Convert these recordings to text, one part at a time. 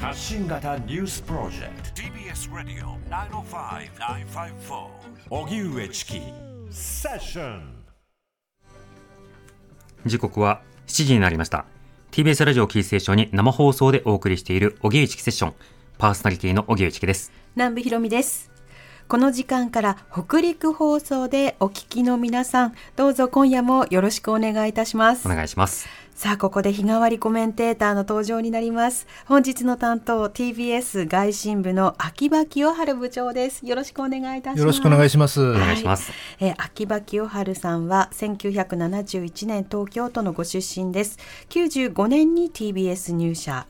発信型ニュースプロジェクト。TBS ラディオ905-954荻上チキ。セッション時刻は7時になりました。TBS ラジオキーステーションに生放送でお送りしている荻上チキセッション。パーソナリティの荻上チキです。南部ひろみです。この時間から北陸放送でお聞きの皆さんどうぞ今夜もよろしくお願いいたします。お願いしますさあここで日替わりコメンテーターの登場になります。本日の担当 TBS 外信部の秋葉清春部長です。よろしくお願いいたします。よろしくお願いします。お願いします、えー秋葉清春さんは1971年東京都のご出身です。95年に TBS 入社。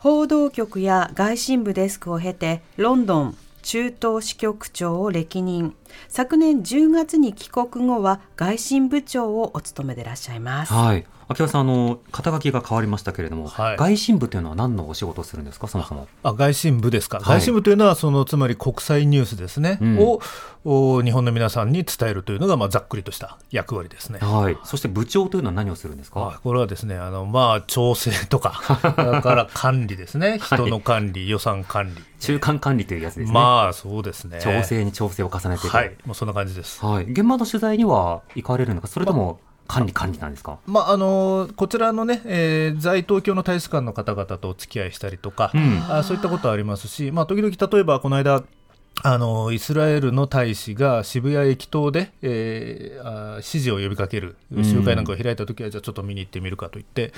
報道局や外信部デスクを経てロンドン中東支局長を歴任昨年10月に帰国後は外信部長をお務めでいらっしゃいます。はい。秋葉さんあの肩書きが変わりましたけれども、はい。外信部というのは何のお仕事をするんですかそもそも？あ外信部ですか、はい。外信部というのはそのつまり国際ニュースですね、うん。をお日本の皆さんに伝えるというのが、まあ、ざっくりとした役割ですね。はい。そして部長というのは何をするんですか？はい。これはですねあの、まあ、調整とか だから管理ですね。人の管理、予算管理。中間管理というやつですね、まあそうですね。調整に調整を重ねていくはい。もうそんな感じです。はい、現場の取材には行かれるのかそれとも管理管理なんですか、まああのこちらのね、えー在東京の大使館の方々とお付き合いしたりとか、うん。あそういったことはありますし、まあ、時々例えばこの間あのイスラエルの大使が渋谷駅頭で、えーあ支持を呼びかける。集会なんかを開いたときは、じゃあちょっと見に行ってみるかと言って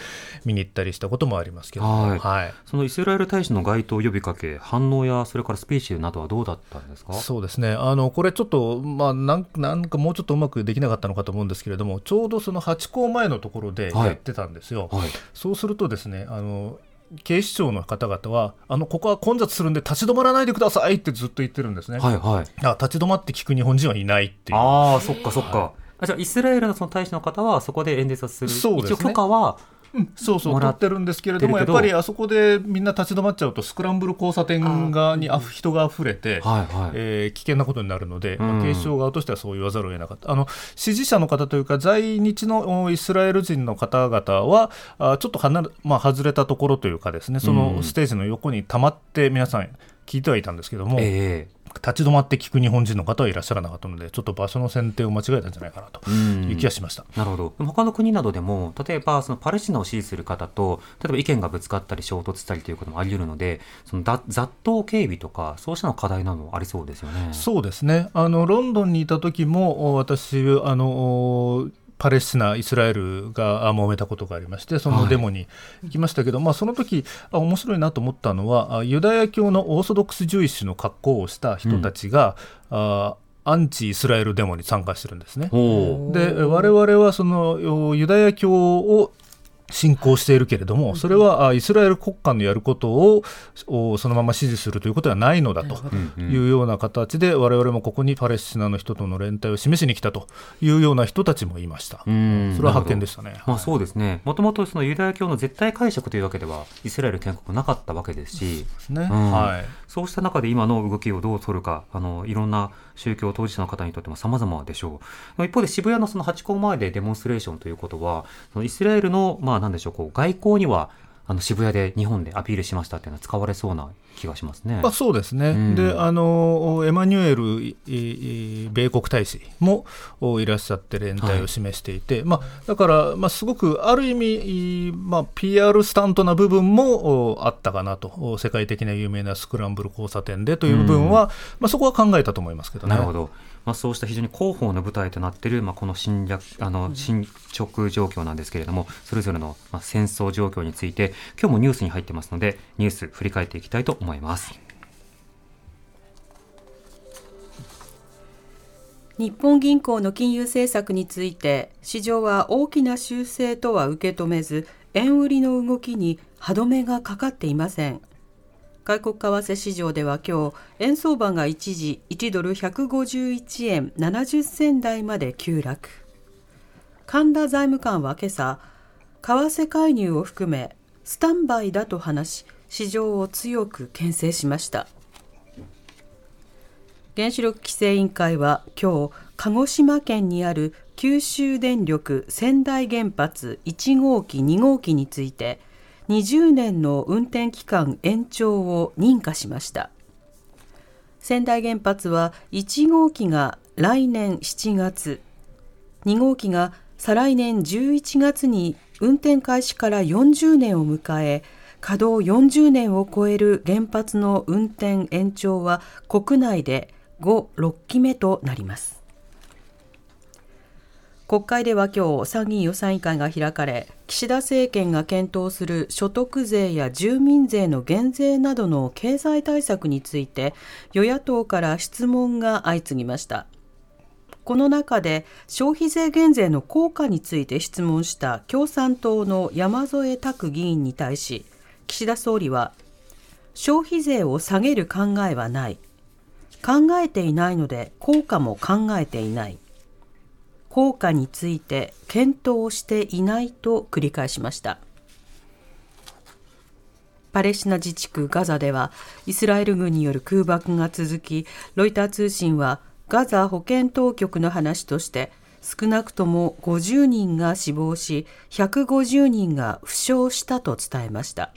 見に行ったりしたこともありますけども、はい。はい。そのイスラエル大使の該当呼びかけ反応やそれからスピーチなどはどうだったんですか？そうですね。あのこれちょっと、まあ、なんなんかもうちょっとうまくできなかったのかと思うんですけれどもちょうどそのハチ公前のところではい。やってたんですよ。はい。そうするとですねあの警視庁の方々はあのここは混雑するんで立ち止まらないでくださいってずっと言ってるんですね。はいはい。あ立ち止まって聞く日本人はいないっていう。ああそっかそっか、あじゃあイスラエルのその大使の方はそこで演説をする。そうですね。一応許可はうんそうそう取ってるんですけれどもやっぱりあそこでみんな立ち止まっちゃうとスクランブル交差点側にあふ人が溢れて、はいはい、えー危険なことになるので、まうん。あ警視庁側としてはそう言わざるを得なかった、あの支持者の方というか、在日のおイスラエル人の方々は、あちょっと離れ、まあ、外れたところというか、ですねそうん。のステージの横に溜まって、皆さん、聞いてはいたんですけども、え立ち止まって聞く日本人の方はいらっしゃらなかったので、ちょっと場所の選定を間違えたんじゃないかなという気がしました。なるほど他の国などでも例えばそのパレスチナを支持する方と例えば意見がぶつかったり衝突したりということもあり得るのでそのだ雑踏警備とかそうしたの課題などもありそうですよね。そうですねあのロンドンにいた時もお私あのおパレスチナ、イスラエルがあ揉めたことがありまして、そのデモに行きましたけど、まあ、その時あ面白いなと思ったのは、あユダヤ教のオーソドックス・ジュイッシュの格好をした人たちが、あアンチ・イスラエルデモに参加してるんですね。で我々はそのおユダヤ教を信仰しているけれども、それはあイスラエル国家のやることをおそのまま支持するということではないのだというような形で、我々もここにパレスチナの人との連帯を示しに来たというような人たちもいました。うんそれは発見でしたね。まあそうですね。もともとそのユダヤ教の絶対解釈というわけではイスラエル建国なかったわけですし、ねうんはいそうした中で今の動きをどう取るか、あのいろんな宗教当事者の方にとっても様々でしょう。一方で渋谷のそのハチ公前でデモンストレーションということは、そのイスラエルのまあなんでしょうこう外交にはあの渋谷で日本でアピールしましたっていうのは使われそうな気がしますね。まあ、そうですね、うんであのエマニュエルいい米国大使もおいらっしゃって連帯を示していて、まあ、だから、まあ、すごくある意味、いまあ、PR スタントな部分もおあったかなと、お世界的な有名なスクランブル交差点でという部分は、まあ、そこは考えたと思いますけどね。なるほど。まあ、そうした非常に広報の舞台となっている、まあ、この侵略あの進捗状況なんですけれども、それぞれの、まあ、戦争状況について、今日もニュースに入ってますので、ニュース振り返っていきたいと思います。日本銀行の金融政策について市場は大きな修正とは受け止めず円売りの動きに歯止めがかかっていません外国為替市場では今日円相場が一時1ドル151円70銭台まで急落。神田財務官は今朝為替介入を含めスタンバイだと話し市場を強く牽制しました。原子力規制委員会は今日鹿児島県にある九州電力仙台原発1号機2号機について20年の運転期間延長を認可しました。仙台原発は1号機が来年7月2号機が再来年11月に運転開始から40年を迎え稼働40年を超える原発の運転延長は国内で5、6期目となります。国会では今日参議院予算委員会が開かれ岸田政権が検討する所得税や住民税の減税などの経済対策について与野党から質問が相次ぎました。この中で消費税減税の効果について質問した共産党の山添拓議員に対し岸田総理は消費税を下げる考えはない。考えていないので効果も考えていない。効果について検討していないと繰り返しました。パレスチナ自治区ガザではイスラエル軍による空爆が続きロイター通信はガザ保健当局の話として少なくとも50人が死亡し150人が負傷したと伝えました。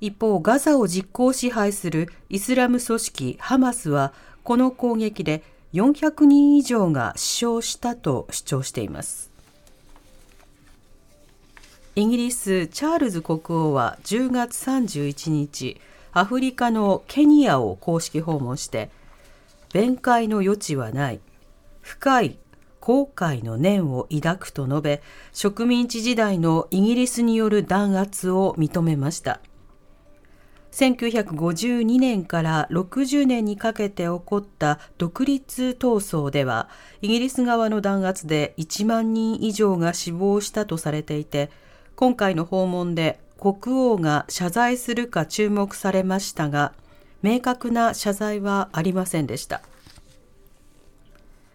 一方ガザを実効支配するイスラム組織ハマスはこの攻撃で400人以上が死傷したと主張しています。イギリスチャールズ国王は10月31日アフリカのケニアを公式訪問して弁解の余地はない深い後悔の念を抱くと述べ植民地時代のイギリスによる弾圧を認めました。1952年から60年にかけて起こった独立闘争ではイギリス側の弾圧で1万人以上が死亡したとされていて今回の訪問で国王が謝罪するか注目されましたが明確な謝罪はありませんでした。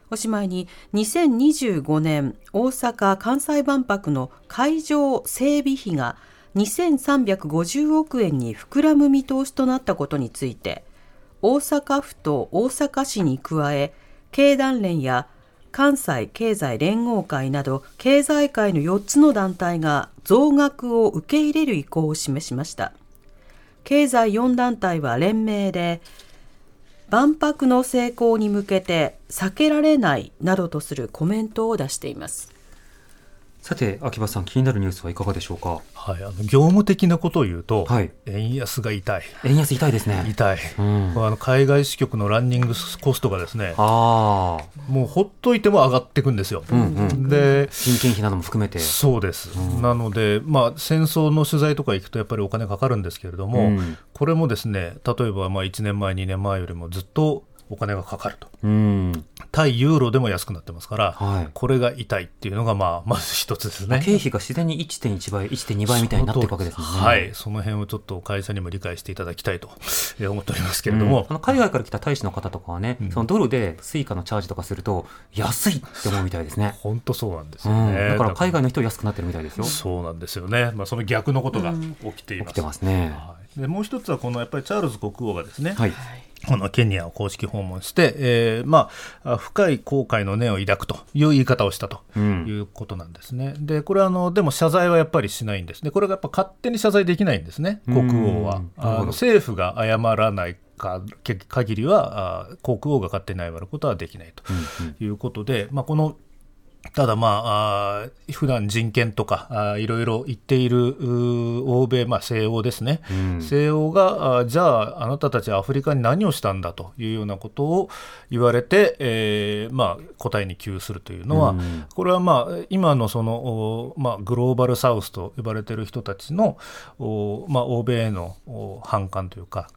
おしまいに2025年大阪・関西万博の会場整備費が2350億円に膨らむ見通しとなったことについて大阪府と大阪市に加え経団連や関西経済連合会など経済界の4つの団体が増額を受け入れる意向を示しました。経済4団体は連名で万博の成功に向けて避けられないなどとするコメントを出しています。さて、秋葉さん、気になるニュースはいかがでしょうか？はい、あの業務的なことを言うと、はい円安が痛い、円安痛いですね。痛い、うん。あの海外支局のランニングコストがですね、ああ。もうほっといても上がっていくんですよ。うんうん。で人件費なども含めて。そうです、なので、まあ、戦争の取材とか行くとやっぱりお金かかるんですけれども、うんこれもですね例えばまあ1年前、2年前よりもずっとお金がかかると、うん。対ユーロでも安くなってますから、はいこれが痛いっていうのが、まあ、まず一つですね。経費が自然に1.1倍、1.2倍みたいになっていくわけですね。はい、その辺をちょっと会社にも理解していただきたいとえー思っておりますけれども、あの海外から来た大使の方とかはね、そのドルでスイカのチャージとかすると、安いって思うみたいですね。本当そうなんですうん、よね。だから海外の人は安くなってるみたいですよ。そうなんですよね、まあ、その逆のことが起きています。ね。はいでもう一つはこのやっぱりチャールズ国王がですね、はい。このケニアを公式訪問して、えーまあ、あ深い後悔の念を抱くという言い方をしたとうんいうことなんですね。で、これはあの、でも謝罪はやっぱりしないんですね。これがやっぱ勝手に謝罪できないんですね、国王はうん。あの政府が謝らないかけ限りは、あ国王が勝手に謝ることはできないということで、まあ、このただまあ、あー普段人権とかいろいろ言っている欧米、まあ、西欧ですね、うん。西欧があーじゃああなたたちアフリカに何をしたんだというようなことを言われて、えーまあ、答えに窮するというのは、うん。これはまあ今のその、おまあ、グローバルサウスと呼ばれている人たちの、おまあ、欧米へのお反感というか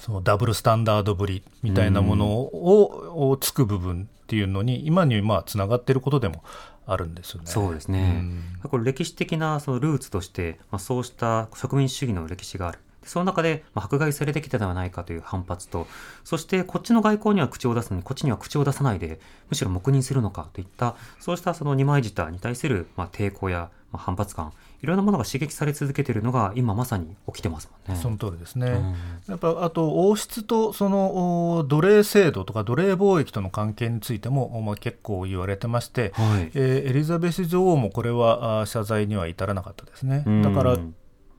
そのダブルスタンダードぶりみたいなものを,、をつく部分っていうのに今にまあつながっていることでもあるんですよね。そうですねうん。これ歴史的なそのルーツとして、まあ、そうした植民地主義の歴史がある。その中で、まあ、迫害されてきたではないかという反発と、そしてこっちの外交には口を出すのに、こっちには口を出さないで、むしろ黙認するのかといった、そうしたその二枚舌に対する、まあ、抵抗やまあ、反発感いろんなものが刺激され続けているのが今まさに起きてますもんね。その通りですね、うんやっぱあと王室とそのお奴隷制度とか奴隷貿易との関係についても、まあ、結構言われてまして、はいえーエリザベス女王もこれはあ謝罪には至らなかったですね。だからうん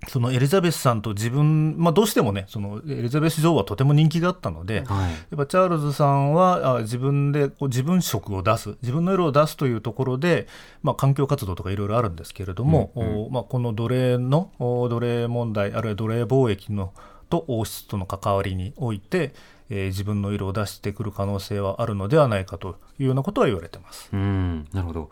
そのエリザベスさんと自分、まあ、どうしてもねそのエリザベス女王はとても人気があったので、はいやっぱチャールズさんはあ自分でこう自分色を出す自分の色を出すというところで、まあ、環境活動とかいろいろあるんですけれども、うんうんおまあ、この奴隷のお奴隷問題あるいは奴隷貿易のと王室との関わりにおいて、えー自分の色を出してくる可能性はあるのではないかというようなことは言われてます。うん、なるほど。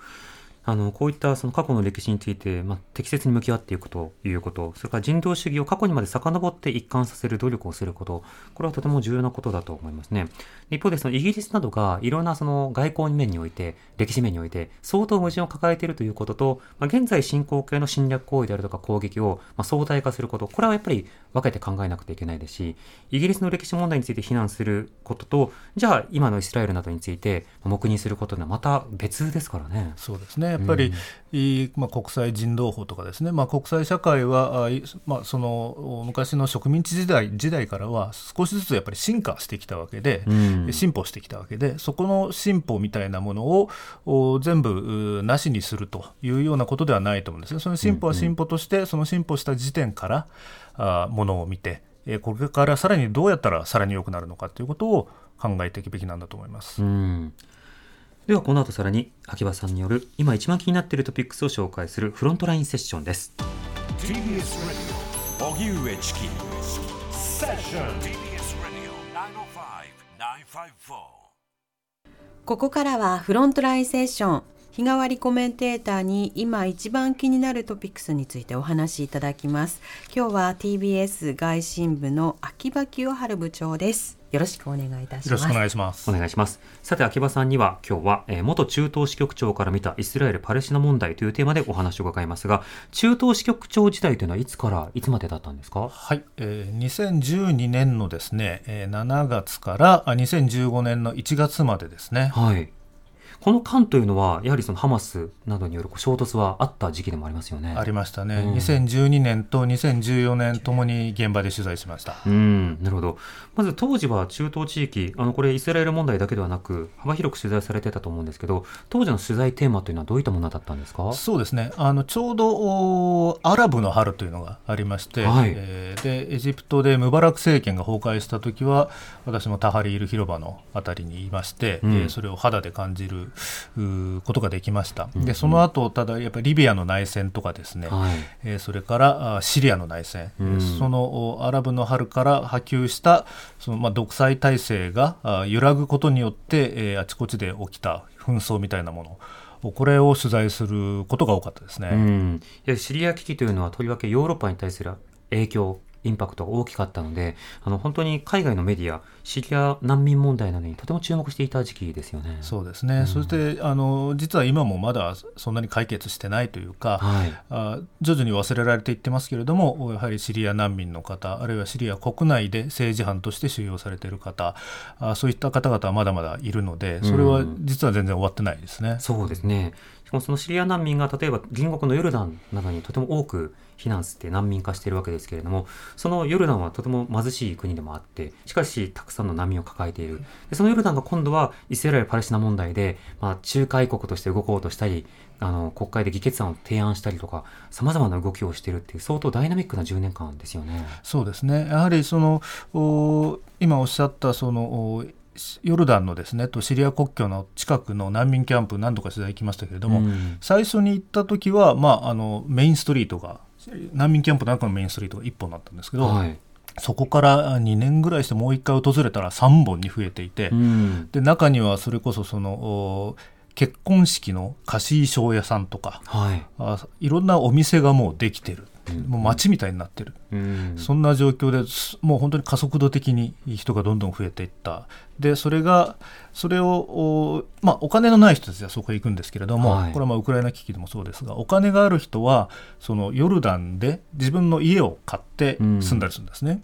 あの、こういったその過去の歴史について、まあ、適切に向き合っていくということ、それから人道主義を過去にまで遡って一貫させる努力をすること、これはとても重要なことだと思いますね。一方で、そのイギリスなどがいろんなその外交面において、歴史面において、相当矛盾を抱えているということと、まあ、現在進行形の侵略行為であるとか攻撃を、ま、相対化すること、これはやっぱり分けて考えなくてはいけないですし、イギリスの歴史問題について非難することと、じゃあ今のイスラエルなどについて黙認することはまた別ですからね。そうですねやっぱり、いいまあ、国際人道法とかですね、まあ、国際社会は、まあ、そのお昔の植民地時代時代からは少しずつやっぱり進化してきたわけで、うん。進歩してきたわけでそこの進歩みたいなものをお全部うなしにするというようなことではないと思うんですね。その進歩は進歩として、その進歩した時点からあものを見て、えーこれからさらにどうやったらさらに良くなるのかということを考えていくべきなんだと思います。うんではこの後さらに秋葉さんによる今一番気になっているトピックスを紹介するフロントラインセッションです。TBS Radio 荻上チキセッション TBS Radio 905-954. ここからはフロントラインセッション日替わりコメンテーターに今一番気になるトピックスについてお話しいただきます今日は TBS 外信部の秋葉清春部長ですよろしくお願いいたしますよろしくお願いしますお。願いします。さて秋葉さんには今日は、えー元中東支局長から見たイスラエル・パレスチナ問題というテーマでお話を伺いますが中東支局長時代というのはいつからいつまでだったんですか？はい、えー2012年のですね、えー7月からあ2015年の1月までですね。はい。この間というのはやはりそのハマスなどによる衝突はあった時期でもありますよね。ありましたね、うん2012年と2014年ともに現場で取材しました。うん、なるほど。まず当時は中東地域、あのこれイスラエル問題だけではなく幅広く取材されてたと思うんですけど、当時の取材テーマというのはどういったものだったんですか？そうですねあのちょうどおアラブの春というのがありまして、はいえーでエジプトでムバラク政権が崩壊した時は私もタハリール広場のあたりにいまして、うんえーそれを肌で感じることができました、でその後ただやっぱりリビアの内戦とかですね、はい。えーそれからあシリアの内戦、うん。えーそのおアラブの春から波及したその、まあ、独裁体制があ揺らぐことによって、えーあちこちで起きた紛争みたいなもの。これを取材することが多かったですね。うん、シリア危機というのはとりわけヨーロッパに対する影響インパクトが大きかったのであの本当に海外のメディアシリア難民問題などにとても注目していた時期ですよね。そうですね、そしてあの実は今もまだそんなに解決してないというか、はいあ徐々に忘れられていってますけれどもやはりシリア難民の方あるいはシリア国内で政治犯として収容されている方あそういった方々はまだまだいるのでそれは実は全然終わってないですね。そうですね。しかもそのシリア難民が例えば隣国のヨルダンなどにとても多く避難して難民化しているわけですけれども、そのヨルダンはとても貧しい国でもあって、しかしたくさんの難民を抱えている。でそのヨルダンが今度はイスラエル・パレスチナ問題で、まあ、仲介国として動こうとしたり、あの国会で議決案を提案したりとか、様々な動きをしているっていう相当ダイナミックな10年間ですよね。そうですねやはりそのお今おっしゃったそのおヨルダンのですねとシリア国境の近くの難民キャンプ何度か取材行きましたけれども、うん最初に行った時は、まあ、あのメインストリートが難民キャンプの中のメインストリートが1本だったんですけど、はい。そこから2年ぐらいしてもう1回訪れたら3本に増えていて、うん。で中にはそれこそそのお結婚式の貸衣装屋さんとかはい。あいろんなお店がもうできてる、もう街みたいになってる、うん。そんな状況ですもう本当に加速度的に人がどんどん増えていった。でそれがそれをお,、まあ、お金のない人たちはそこへ行くんですけれども、はい。これはまあウクライナ危機でもそうですがお金がある人はそのヨルダンで自分の家を買って住んだりするんですね、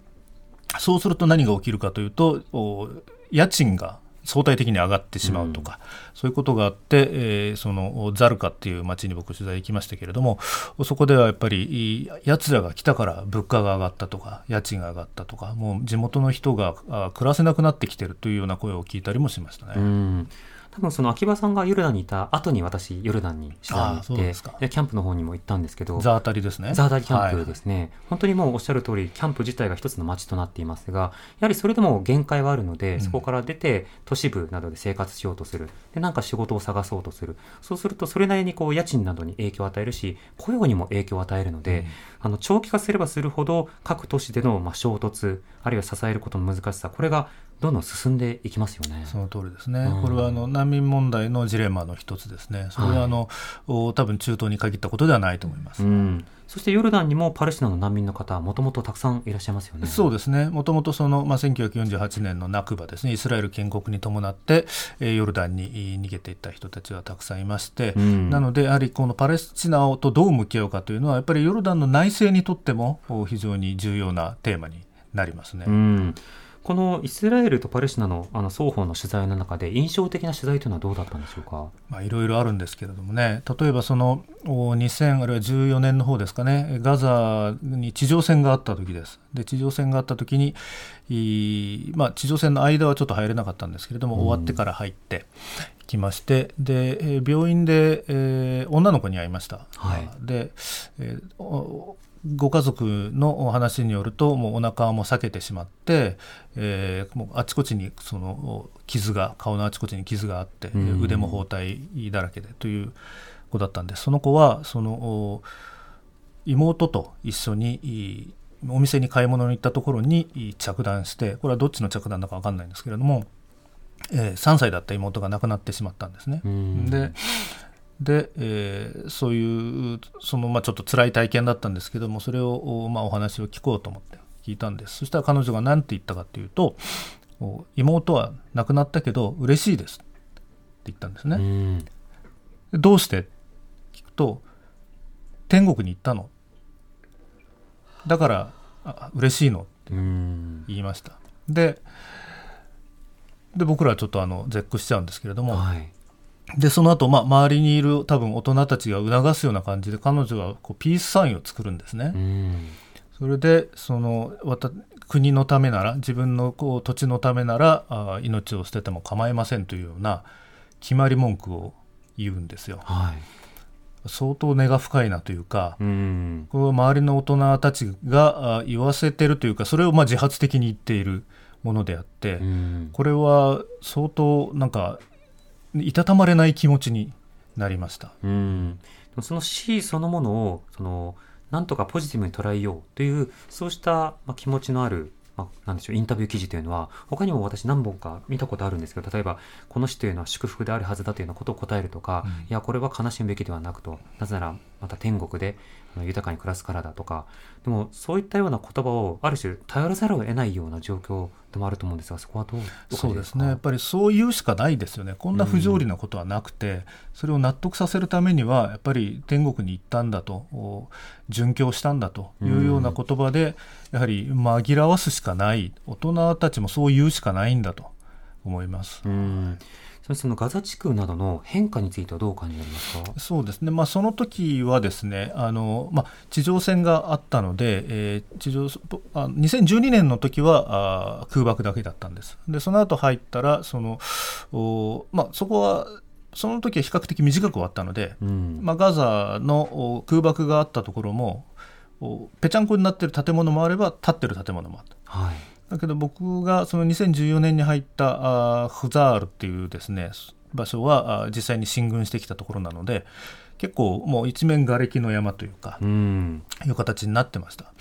そうすると何が起きるかというとお家賃が相対的に上がってしまうとか、そういうことがあって、えーそのザルカっていう町に僕取材行きましたけれどもそこではやっぱりやつらが来たから物価が上がったとか家賃が上がったとかもう地元の人があ暮らせなくなってきてるというような声を聞いたりもしましたね。うん多分その秋葉さんがヨルダンにいた後に私ヨルダンに取材にあ行ってですかでキャンプの方にも行ったんですけどザータリですね。ザーダリキャンプですね、本当にもうおっしゃる通り、キャンプ自体が一つの街となっていますが、やはりそれでも限界はあるので、そこから出て都市部などで生活しようとする。で、なんか仕事を探そうとする。そうすると、それなりにこう家賃などに影響を与えるし、雇用にも影響を与えるので、あの、長期化すればするほど、各都市でのまあ衝突、あるいは支えることの難しさ、これがどんどん進んでいきますよね。その通りですね、うんこれはあの難民問題のジレンマの一つですね、それはあの、お多分中東に限ったことではないと思います。うん。そしてヨルダンにもパレスチナの難民の方はもともとたくさんいらっしゃいますよね。そうですね、もともとその、まあ、1948年のナクバですね、イスラエル建国に伴って、えーヨルダンにえー逃げていった人たちはたくさんいまして、うんなので、やはりこのパレスチナとどう向き合うかというのは、やっぱりヨルダンの内政にとってもお非常に重要なテーマになりますね。うん、このイスラエルとパレスチナのあの双方の取材の中で印象的な取材というのはどうだったんでしょうか？まあ、いろいろあるんですけれどもね、例えばそのお2000あるいは14年の方ですかね、ガザに地上戦があった時です。で地上戦があった時に、いまあ、地上戦の間はちょっと入れなかったんですけれども、終わってから入ってきまして、でえー病院で、えー女の子に会いました。はいで、えーおご家族のお話によるともうお腹も裂けてしまって、えーもうあちこちにそのお傷が顔のあちこちに傷があって、うん。腕も包帯だらけでという子だったんです。その子はそのお妹と一緒にいお店に買い物に行ったところにい着弾してこれはどっちの着弾だか分かんないんですけれども、えー3歳だった妹が亡くなってしまったんですね。うん。でで、えーそういうその、まあ、ちょっと辛い体験だったんですけどもそれを、おまあ、お話を聞こうと思って聞いたんです。そしたら彼女が何て言ったかっていうと「お妹は亡くなったけど嬉しいです」って言ったんですね。うどうして？聞くと天国に行ったの。だからあ嬉しいのってうん、言いました。でで僕らはちょっとあの絶句しちゃうんですけれども、はい。でその後、まあ周りにいる多分大人たちが促すような感じで彼女はこうピースサインを作るんですね。うん、それでそのわた国のためなら自分のこう土地のためならあ命を捨てても構いませんというような決まり文句を言うんですよ。はい。相当根が深いなというか、うん、これは周りの大人たちがあ言わせてるというかそれをまあ自発的に言っているものであって、うん、これは相当なんかいたたまれない気持ちになりました。うん。その死そのものを、その、なんとかポジティブに捉えようという、そうした、まあ、気持ちのある、まあ、なんでしょう、インタビュー記事というのは、他にも私何本か見たことあるんですけど、例えば、この死というのは祝福であるはずだというようなことを答えるとか、うんいや、これは悲しむべきではなくと、なぜなら、また天国で豊かに暮らすからだとか、でも、そういったような言葉を、ある種、頼らざるを得ないような状況でもあると思うんですが、そこはどうそうですね。やっぱりそう言うしかないですよね。こんな不条理なことはなくて、それを納得させるためにはやっぱり天国に行ったんだとお殉教したんだというような言葉で、やはり紛らわすしかない。大人たちもそう言うしかないんだと思います。うん。そのガザ地区などの変化についてはどうお感じますか？そうですね、まあ、その時はですねあの、まあ、地上戦があったので、えー地上あ2012年の時はあ空爆だけだったんです。でその後入ったらその、おまあ、そこはその時は比較的短く終わったので、うん。まあ、ガザのお空爆があったところもおぺちゃんこになってる建物もあれば立ってる建物もあった。はい。だけど僕がその2014年に入ったあーフザールっていうですね場所は実際に進軍してきたところなので結構もう一面瓦礫の山というかうん。いう形になってました。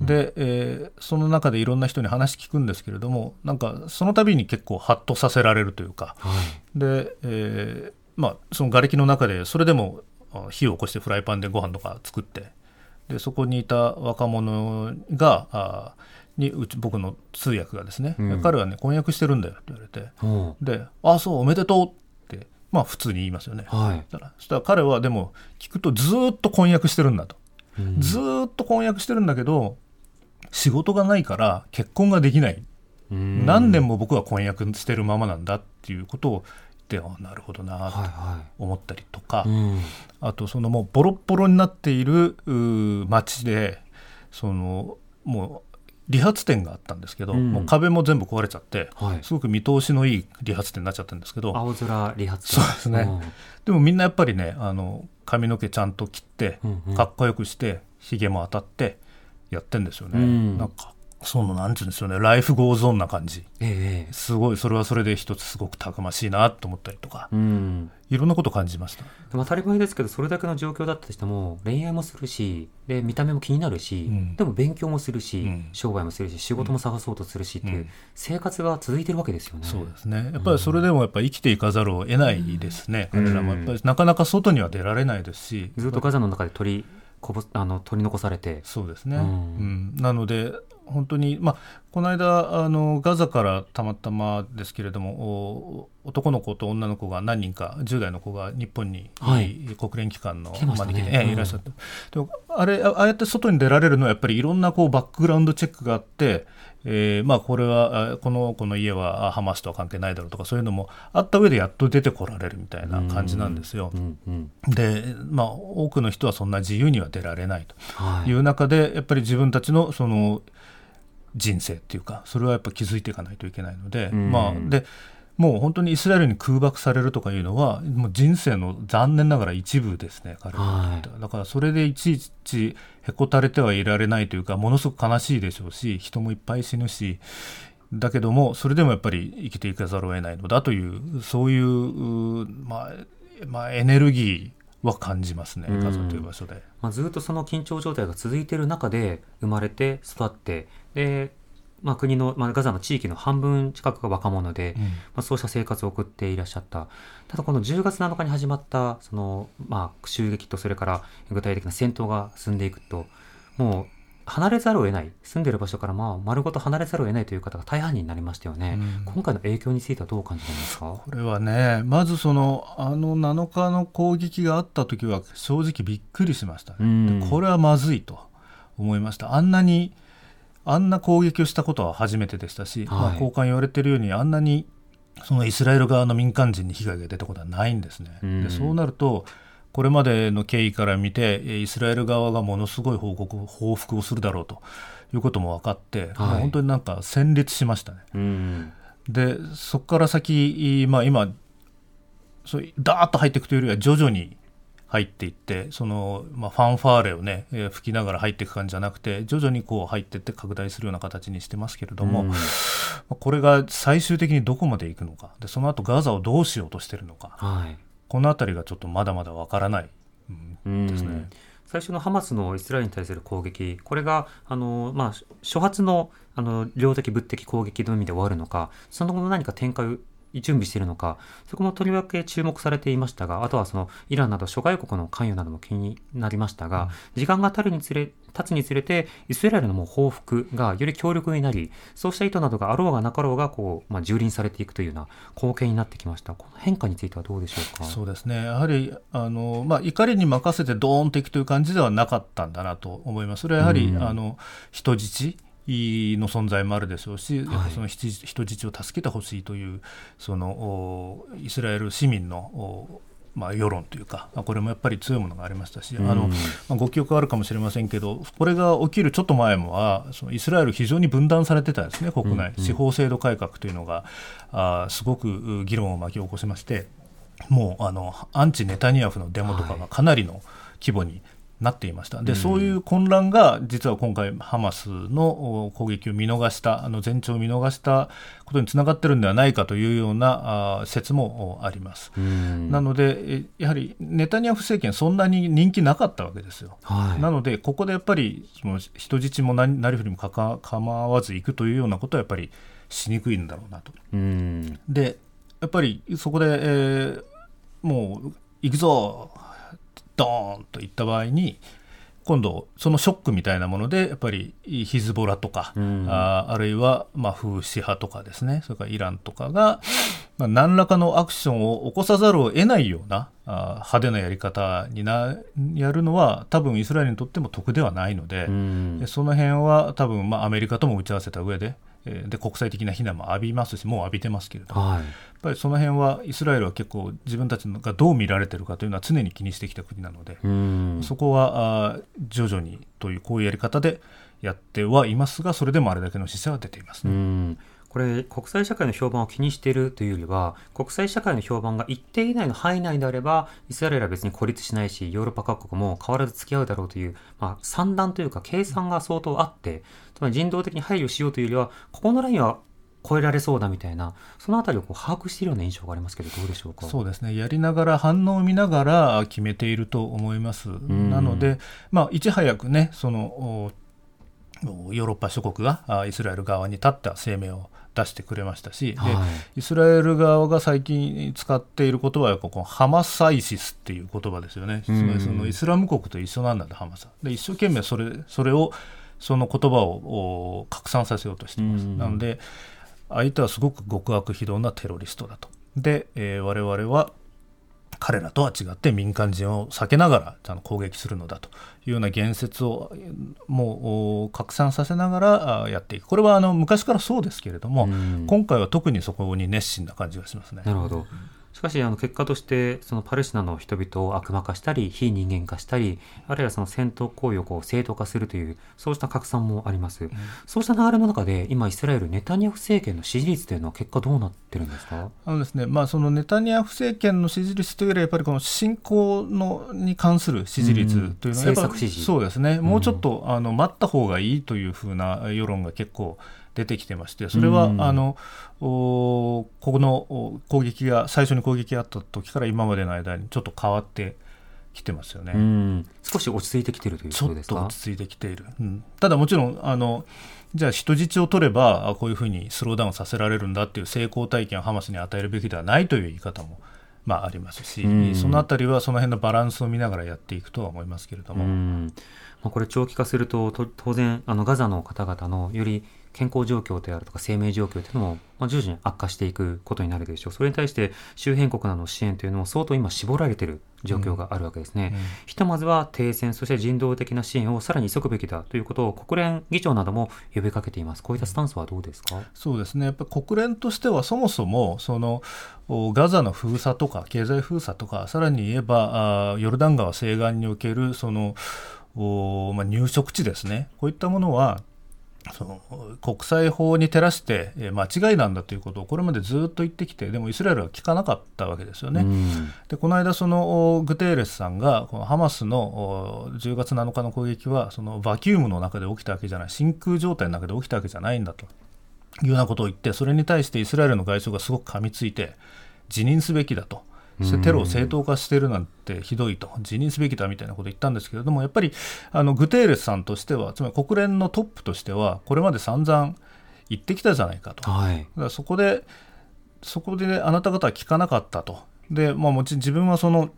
で、えーその中でいろんな人に話聞くんですけれどもなんかその度に結構ハッとさせられるというかはい。で、えーまあその瓦礫の中でそれでもあ火を起こしてフライパンでご飯とか作ってでそこにいた若者があにうち僕の通訳がですね、うん彼はね婚約してるんだよって言われてで「ああそうおめでとう」ってまあ普通に言いますよね。はい。そしたらそしたら彼はでも聞くとずーっと婚約してるんだと、うんずーっと婚約してるんだけど仕事がないから結婚ができない何年も僕は婚約してるままなんだっていうことを言ってあなるほどなとはいは思ったりとか、い。うん。あとそのもうボロッボロになっているうー街でそのもう理髪店があったんですけど、うん。もう壁も全部壊れちゃって、はい。すごく見通しのいい理髪店になっちゃったんですけど青空理髪店。そうですね。でもみんなやっぱりねあの髪の毛ちゃんと切って、うんうん。かっこよくしてひげも当たってやってんですよね、うん。なんかそのなんていうんですよね life goes on な感じええすごいそれはそれで一つすごくたくましいなと思ったりとか、うん。いろんなこと感じました。当たり前ですけど、それだけの状況だったとしても、恋愛もするし、で、見た目も気になるし、うんでも勉強もするし、うん商売もするし、仕事も探そうとするしっていう、うん生活が続いてるわけですよね。そうですね。やっぱりそれでもやっぱり生きていかざるを得ないですね。うん彼らもやっぱりなかなか外には出られないですし、ずっとガザの中で取りこぼあの取り残されて、そうですね。ううんん、なので本当にまあこの間あのガザからたまたまですけれども、お男の子と女の子が何人か10代の子が日本に、はい。国連機関の招きで、ええうん。いらっしゃって、あれあああやって外に出られるのはやっぱりいろんなこうバックグラウンドチェックがあって。えーまあ、これはあこの子の家はあハマスとは関係ないだろうとかそういうのもあった上でやっと出てこられるみたいな感じなんですよ。うんうん。で、まあ、多くの人はそんな自由には出られないとはい。いう中で、やっぱり自分たちのその人生っていうかそれはやっぱ気づいていかないといけないので,、うん。まあ、でもう本当にイスラエルに空爆されるとかいうのはもう人生の残念ながら一部ですね彼らにとってはだからそれでいちいちへこたれてはいられないというかものすごく悲しいでしょうし人もいっぱい死ぬしだけどもそれでもやっぱり生きていかざるを得ないのだというそういううまあ、まあ、エネルギーは感じますねという場所で。まあ、ずっとその緊張状態が続いている中で生まれて育ってで、まあ、国の、まあ、ガザの地域の半分近くが若者で、まあ、そうした生活を送っていらっしゃった。ただこの10月7日に始まったその、まあ、襲撃とそれから具体的な戦闘が進んでいくともう離れざるを得ない住んでいる場所からまあ丸ごと離れざるを得ないという方が大半になりましたよね、うん。今回の影響についてはどう感じますか？これはねまずそのあの7日の攻撃があった時は正直びっくりしましたね、うん。でこれはまずいと思いました。あんなにあんな攻撃をしたことは初めてでしたし、はい。まあ、交換言われてるようにあんなにそのイスラエル側の民間人に被害が出たことはないんですね、うん。でそうなるとこれまでの経緯から見てえイスラエル側がものすごい報告報復をするだろうということも分かって、はい。本当になんか戦慄しましたね。うん。でそこから先、まあ、今そうダーッと入っていくというよりは徐々に入っていってその、まあ、ファンファーレをね、えー吹きながら入っていく感じじゃなくて徐々にこう入っていって拡大するような形にしてますけれども、うん。まあこれが最終的にどこまでいくのか。でその後ガザをどうしようとしてるのか。はいこの辺りがちょっとまだまだわからない、ですね。最初のハマスのイスラエルに対する攻撃、これがあの、まあ、初発のあの量的、物的攻撃の意味で終わるのか、その後も何か展開を準備しているのか、そこもとりわけ注目されていましたが、あとはそのイランなど諸外国の関与なども気になりましたが、時間が経るにつれ経つにつれて、イスラエルのもう報復がより強力になり、そうした意図などがあろうがなかろうがこう、まあ、蹂躙されていくというような光景になってきました。この変化についてはどうでしょうか？そうですねやはりあの、まあ、怒りに任せてドーンといくという感じではなかったんだなと思います。それはやはり、うんあの人質の存在もあるでしょうし、はい。その人人質を助けてほしいというそのおイスラエル市民のおまあ、世論というか、まあこれもやっぱり強いものがありましたし、あのうんまあ、ご記憶あるかもしれませんけど、これが起きるちょっと前もは、そのイスラエル、非常に分断されてたんですね、国内、司法制度改革というのが、あーすごくう議論を巻き起こしまして、もうあのアンチネタニヤフのデモとかがかなりの規模になっていました、でそういう混乱が実は今回、ハマスのお攻撃を見逃した、あの前兆を見逃したことにつながってるんではないかというような説もおあります。うんなので、えやはりネタニヤフ政権、そんなに人気なかったわけですよ。はい、なので、ここでやっぱりその人質も何なりふりもかか構わず行くというようなことはやっぱりしにくいんだろうなと。うんで、やっぱりそこで、えーもう行くぞ、ドーンと言った場合に、今度、そのショックみたいなもので、やっぱりヒズボラとか、うん。あーあるいは、まあ、フーシ派とかですね、それからイランとかが、まあ、何らかのアクションを起こさざるを得ないようなあー派手なやり方になやるのは、多分イスラエルにとっても得ではないので、うん。でその辺は多分、まあ、アメリカとも打ち合わせた上でえーで国際的な非難も浴びますしもう浴びてますけれども、はい。ぱりその辺はイスラエルは結構自分たちがどう見られてるかというのは常に気にしてきた国なので、うん。そこは徐々にというこういうやり方でやってはいますがそれでもあれだけの死者は出ていますうね。ん。これ国際社会の評判を気にしているというよりは国際社会の評判が一定以内の範囲内であればイスラエルは別に孤立しないしヨーロッパ各国も変わらず付き合うだろうという、まあ、算段というか計算が相当あってつまり人道的に配慮しようというよりはここのラインは超えられそうだみたいなそのあたりをこう把握しているような印象がありますけどどうでしょうか？そうですね。やりながら反応を見ながら決めていると思います。なので、まあ、いち早くねそのヨーロッパ諸国があイスラエル側に立った声明を出してくれましたし、ではい。イスラエル側が最近使っている言葉はここハマサイシスっていう言葉ですよね、つまりそのイスラム国と一緒なんだとハマサ。で一生懸命それそれをその言葉をお拡散させようとしています、うん。なので相手はすごく極悪非道なテロリストだとで、えー我々は彼らとは違って民間人を避けながらあの攻撃するのだというような言説をえーもうお拡散させながらあやっていくこれはあの昔からそうですけれども、うん今回は特にそこに熱心な感じがしますね。なるほど。しかし、あの、結果として、そのパレスチナの人々を悪魔化したり、非人間化したり、あるいはその戦闘行為をこう正当化するという、そうした拡散もあります。そうした流れの中で、今、イスラエル、ネタニヤフ政権の支持率というのは結果どうなってるんですか？あのですねまあ、そのネタニヤフ政権の支持率というよりはやっぱりこの侵攻のに関する支持率というのはやっぱ政策支持。そうですね。もうちょっとあの待った方がいいというふうな世論が結構出てきてましてそれはうんあのおここのお攻撃が最初に攻撃があった時から今までの間にちょっと変わってきてますよね。うん。少し落ち着いてきてるというちょっことですか？と落ち着いてきている、うんただもちろんあのじゃあ人質を取ればあこういうふうにスローダウンさせられるんだっていう成功体験をハマスに与えるべきではないという言い方も、まあ、ありますし、うんそのあたりはその辺のバランスを見ながらやっていくとは思いますけれどうも、ん。まあ、これ長期化すると、と当然、あの、ガザの方々のより健康状況であるとか生命状況というのも、まあ、徐々に悪化していくことになるでしょう。それに対して周辺国などの支援というのも相当今絞られている状況があるわけですね。ひとまずは停戦、そして人道的な支援をさらに急ぐべきだということを国連議長なども呼びかけています。こういったスタンスはどうですか？そうですねやっぱり国連としてはそもそもそのおガザの封鎖とか経済封鎖とかさらに言えばあヨルダン川西岸におけるそのお、まあ、入植地ですねこういったものはその国際法に照らしてえー間違いなんだということをこれまでずっと言ってきてでもイスラエルは聞かなかったわけですよね。うんでこの間そのおグテーレスさんがこのハマスのお10月7日の攻撃はそのバキュームの中で起きたわけじゃない真空状態の中で起きたわけじゃないんだというようなことを言ってそれに対してイスラエルの外相がすごく噛みついて辞任すべきだと。テロを正当化しているなんてひどいと辞任すべきだみたいなことを言ったんですけれどもやっぱりあのグテーレスさんとしてはつまり国連のトップとしてはこれまで散々言ってきたじゃないかと。はい。だからそこで、そこで、あなた方は聞かなかったと。で、まあ、もちろん自分はその、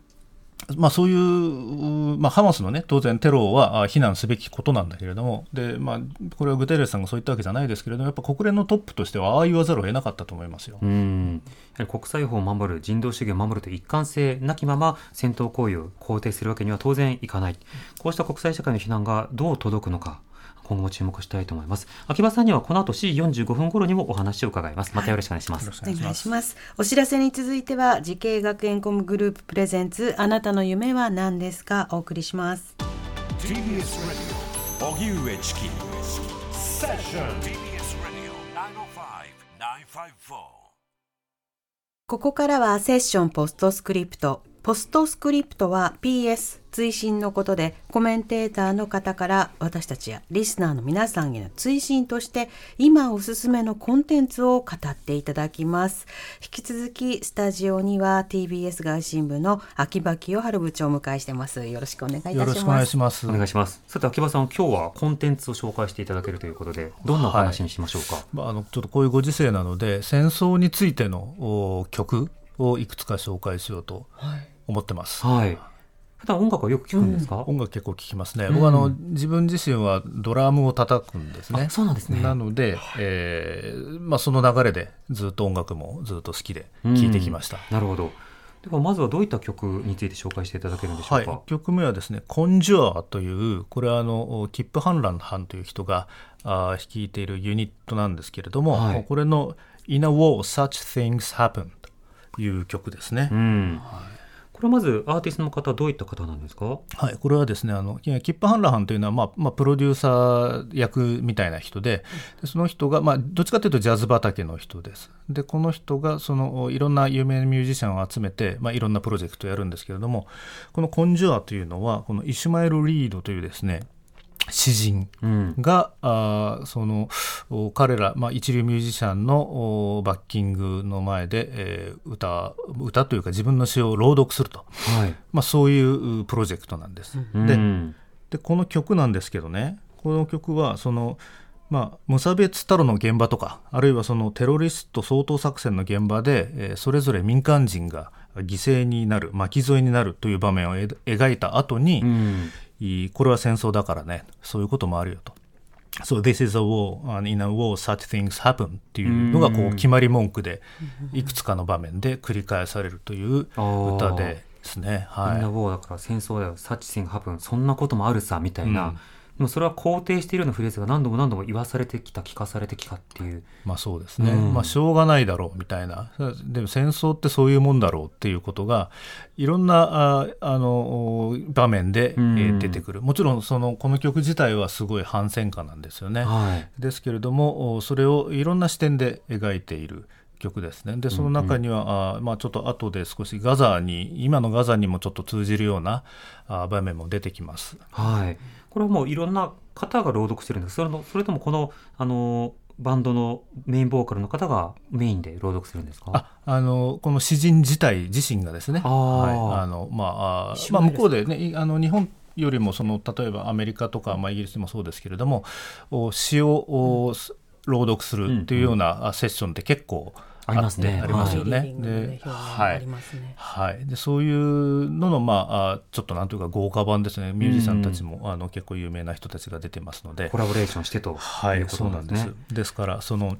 まあ、そういう、まあ、ハマスのね、当然テロは非難すべきことなんだけれども、で、まあ、これはグテーレスさんがそう言ったわけじゃないですけれども、やっぱ国連のトップとしては、ああ言わざるを得なかったと思いますよ。うんやはり国際法を守る、人道主義を守るという一貫性なきまま戦闘行為を肯定するわけには当然いかない。こうした国際社会の非難がどう届くのか。今後も注目したいと思います。秌場さんにはこの後7時45分頃にもお話を伺います。またよろしくお願いします。よろしくお願いします。お知らせに続いては、慈恵学園コムグループ presents、あなたの夢は何ですか？お送りします。TBS Radio 荻上チキセッション TBS Radio 905-954ここからはセッションポストスクリプト。ポストスクリプトは PS 追伸のことでコメンテーターの方から私たちやリスナーの皆さんへの追伸として今おすすめのコンテンツを語っていただきます。引き続きスタジオには TBS 外信部の秋葉清春部長をお迎えしてます。よろしくお願いいたします。よろしくお願いします。お願いします。さて秋葉さん、今日はコンテンツを紹介していただけるということで、どんなお話にしましょうか？まあ、あのちょっとこういうご時世なので戦争についてのお曲をいくつか紹介しようと思ってます。はい。普段音楽はよく聞くんですか、音楽結構聴きますね、僕はあの自分自身はドラムを叩くんですねあそうなんですねなので、えーまあ、その流れでずっと音楽もずっと好きで聴いてきました、なるほど。ではまずはどういった曲について紹介していただけるんでしょはい、うか？1曲目はですね「コンジュア」というこれはあのキップ・ハンランハンという人があー率いているユニットなんですけれども、はいこれの「In a War Such Things Happen」という曲ですね。うん。これはまずアーティストの方はどういった方なんですか？はい、これはですねあのキップ・ハンラハンというのは、まあまあ、プロデューサー役みたいな人ででその人が、まあ、どっちかというとジャズ畑の人ですでこの人がそのいろんな有名なミュージシャンを集めて、まあ、いろんなプロジェクトをやるんですけれどもこの「コンジュア」というのはこのイシュマエル・リードというですね詩人うん。が、あーそのお彼ら、まあ、一流ミュージシャンのおバッキングの前で、えー歌歌というか自分の詩を朗読すると、はい。まあ、そういううプロジェクトなんです。うでん。でこの曲なんですけどねこの曲はその、まあ、無差別テロの現場とかあるいはそのテロリスト掃討作戦の現場で、えーそれぞれ民間人が犠牲になる巻き添えになるという場面をえ描いた後に、うん。いいこれは戦争だからね。そういうこともあるよと。So this is a war, and in a war such things happen っていうのがこう決まり文句でいくつかの場面で繰り返されるという歌でですね。はウォーだから戦争だよ、サッチシングハプン、そんなこともあるさみたいな、うんでもそれは肯定しているようなフレーズが何度も何度も言わされてきた、聞かされてきたっていう。い、まあそうですね、うんまあしょうがないだろうみたいなでも戦争ってそういうもんだろうっていうことがいろんなああの場面で、え出てくるもちろんそのこの曲自体はすごい反戦歌なんですよね。はい。ですけれどもおそれをいろんな視点で描いている曲ですね。でその中には、あまあ、ちょっと後で少しガザに今のガザにもちょっと通じるようなあ場面も出てきます。はい。これはもういろんな方が朗読してるんです。それのそれともこの、あの、バンドのメインボーカルの方がメインで朗読するんですか？ああのこの詩人自体自身がですね、はい。あのまああまあ、向こうでねいあの日本よりもその例えばアメリカとか、まあ、イギリスでもそうですけれどもお詩をおす朗読するっていうようなあセッションって結構ありますねありますよね。ではい。はい、でそういうのの、まあ、あちょっとなんというか豪華版ですねミュージシャンたちも、あの結構有名な人たちが出てますのでコ、ラボレーションしてとはいい、うこそうなんですとなんですね。。ですからそのお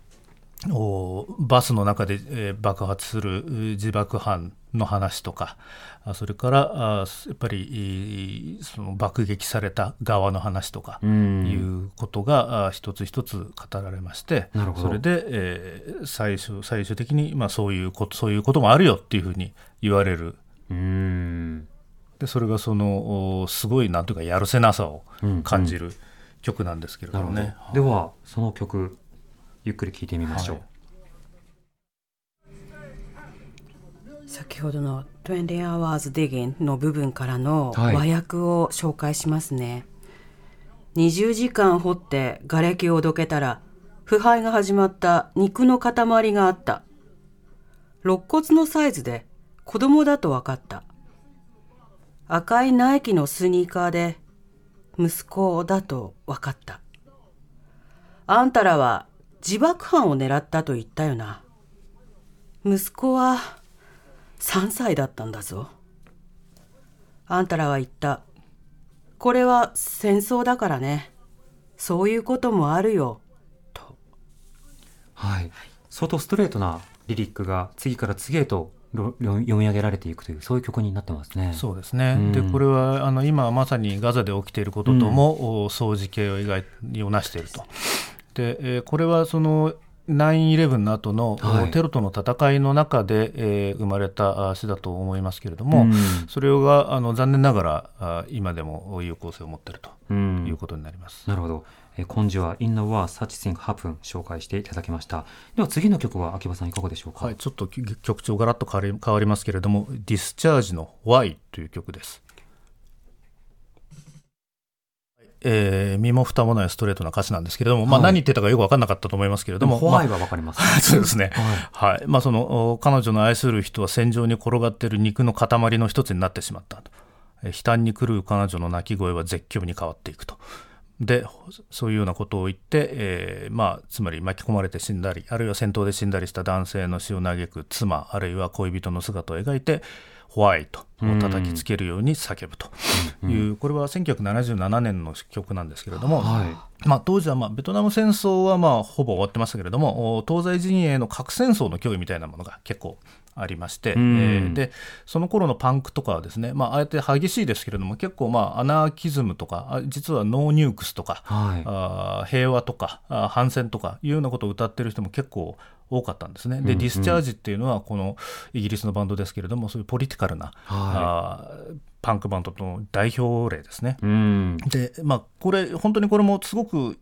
バスの中で、えー爆発するう自爆犯の話とかあそれからあやっぱりその爆撃された側の話とかうんいうことが、あ一つ一つ語られましてそれで、えー最終最終的に、まあ、そういうことそういうこともあるよっていうふうに言われるうん。でそれがそのおすごいなんというかやるせなさをうん感じる曲なんですけれなるほど。どもね。では、その曲、ゆっくり聴いてみましょう。はい先ほどの20 hours digging の部分からのはい和訳を紹介しますね。20時間掘って瓦礫をどけたら腐敗が始まった肉の塊があった。肋骨のサイズで子供だと分かった。赤いナイキのスニーカーで息子だと分かった。あんたらは自爆犯を狙ったと言ったよな。息子は3歳だったんだぞ。あんたらは言った。これは戦争だからね。そういうこともあるよ。と。はい。相当ストレートなリリックが次から次へとろ読み上げられていくという、そういう曲になってますね。そうですね、うんでこれはあの今まさにガザで起きていることとも、お相似形を描いをなしていると。で、えーこれはその9-11の後の、おはいテロとの戦いの中で、えー生まれたあ詩だと思いますけれども、うんそれがあの残念ながらあ今でも有効性を持っているとうんいうことになります。なるほど。えー、今週は In the War Such Thing Happen 紹介していただきました。では次の曲は秋葉さんいかがでしょうか？はい、ちょっと曲調ガラッと変わり変わりますけれども、ディスチャージの Y という曲です。えー身も蓋もないストレートな歌詞なんですけれども、まあ、はい。何言ってたかよく分かんなかったと思いますけれども、でもホワイまはわかります。あ そうですね、ははい。まあ、そのお彼女の愛する人は戦場に転がっている肉の塊の一つになってしまったと、えー悲嘆に狂う彼女の泣き声は絶叫に変わっていくと。でそういうようなことを言って、えーまあ、つまり巻き込まれて死んだりあるいは戦闘で死んだりした男性の死を嘆く妻あるいは恋人の姿を描いて Why と叩きつけるように叫ぶと。いう、これは1977年の曲なんですけれども、はまあ、当時はまあベトナム戦争はまあほぼ終わってましたけれどもお東西陣営の核戦争の脅威みたいなものが結構ありまして、うんえーでその頃のパンクとかはですね、まあ、あえて激しいですけれども結構まあアナーキズムとかあ実は no nukes とか、はい。あー平和とかあー反戦とかいうようなことを歌ってる人も結構多かったんですね。で、うんうんディスチャージっていうのはこのイギリスのバンドですけれどもそういうポリティカルな、あーパンクバンドの代表例ですね。うん。でまあこれ本当にこれもすごく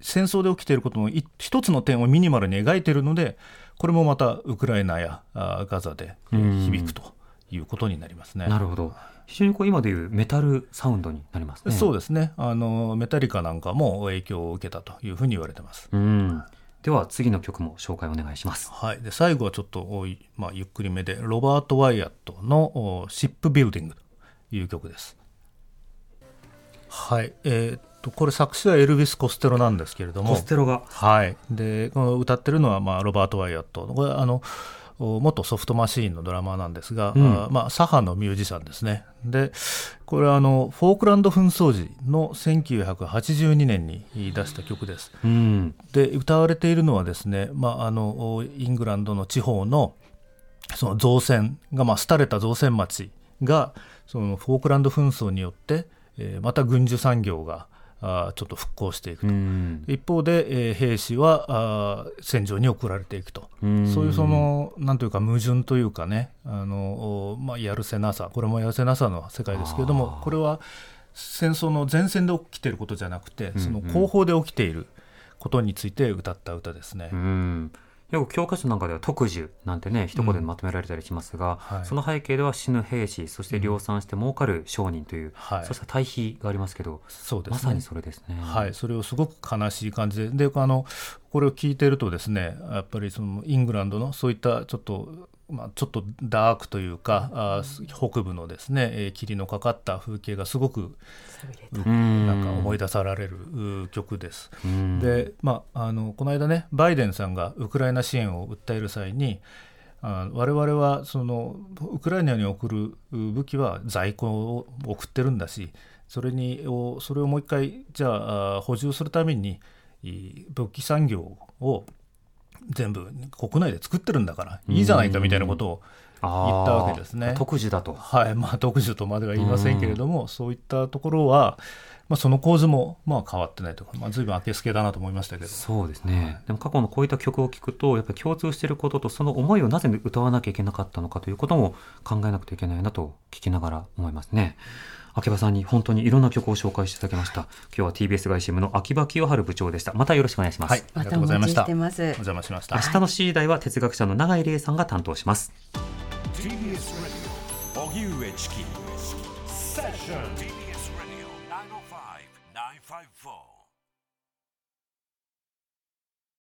戦争で起きていることのい一つの点をミニマルに描いているのでこれもまたウクライナやガザで響くということになりますね。なるほど。非常にこう今でいうメタルサウンドになりますね。そうですねあのメタリカなんかも影響を受けたというふうに言われてます。うん。では次の曲も紹介お願いします。はい、で最後はちょっとまあ、ゆっくりめでロバート・ワイアットのお「シップ・ビルディング」という曲です。はいえーっとこれ作詞はエルビス・コステロなんですけれども。コステロが。はい、でこの歌ってるのは、まあ、ロバート・ワイアット。これあのお元ソフトマシーンのドラマーなんですが、うん。あまあ、左派のミュージシャンですね。でこれはあのフォークランド紛争時の1982年に出した曲です。うん。で歌われているのはですね、まあ、あのイングランドの地方のその造船が、まあ、廃れた造船町がそのフォークランド紛争によって、えーまた軍需産業があーちょっと復興していくと、うん。一方で、えー兵士はあー戦場に送られていくと、うんそういうそのなんというか矛盾というかねあの、おまあ、やるせなさこれもやるせなさの世界ですけれどもこれは戦争の前線で起きていることじゃなくてその後方で起きていることについて歌った歌ですね。うん。よく教科書なんかでは特需なんてね一言でまとめられたりしますが、はい。その背景では死ぬ兵士そして量産して儲かる商人という、はい。そうした対比がありますけどそうですね。まさにそれですね。はい、それをすごく悲しい感じで。であのこれを聞いてるとですねやっぱりそのイングランドのそういったちょっと、まあ、ちょっとダークというかあー北部のですね、えー霧のかかった風景がすごくうん。なんか思い出されるう曲です。うん。で、まあ、あのこの間ねバイデンさんがウクライナ支援を訴える際にあ我々はそのウクライナに送る武器は在庫を送ってるんだしそれにをそれをもう一回じゃああ補充するためにい武器産業を全部国内で作ってるんだからいいじゃないかみたいなことを言ったわけですね。特需だと。はいまあ、特需とまでは言いませんけれども、そういったところは、まあ、その構図もまあ変わってないとか、まあ、随分明けすけだなと思いましたけど。そうですね、でも過去のこういった曲を聴くとやっぱり共通していることとその思いをなぜ歌わなきゃいけなかったのかということも考えなくてはいけないなと聞きながら思いますね秋葉さんに本当にいろんな曲を紹介していただきました。今日は TBS 外信部の秋葉清春部長でした。またよろしくお願いします、はい、ありがとうございました。待ちしてますお。邪魔しました。明。日の C 台は哲学者の永井玲さんが担当します。TBS Radio 荻上チキ。セッション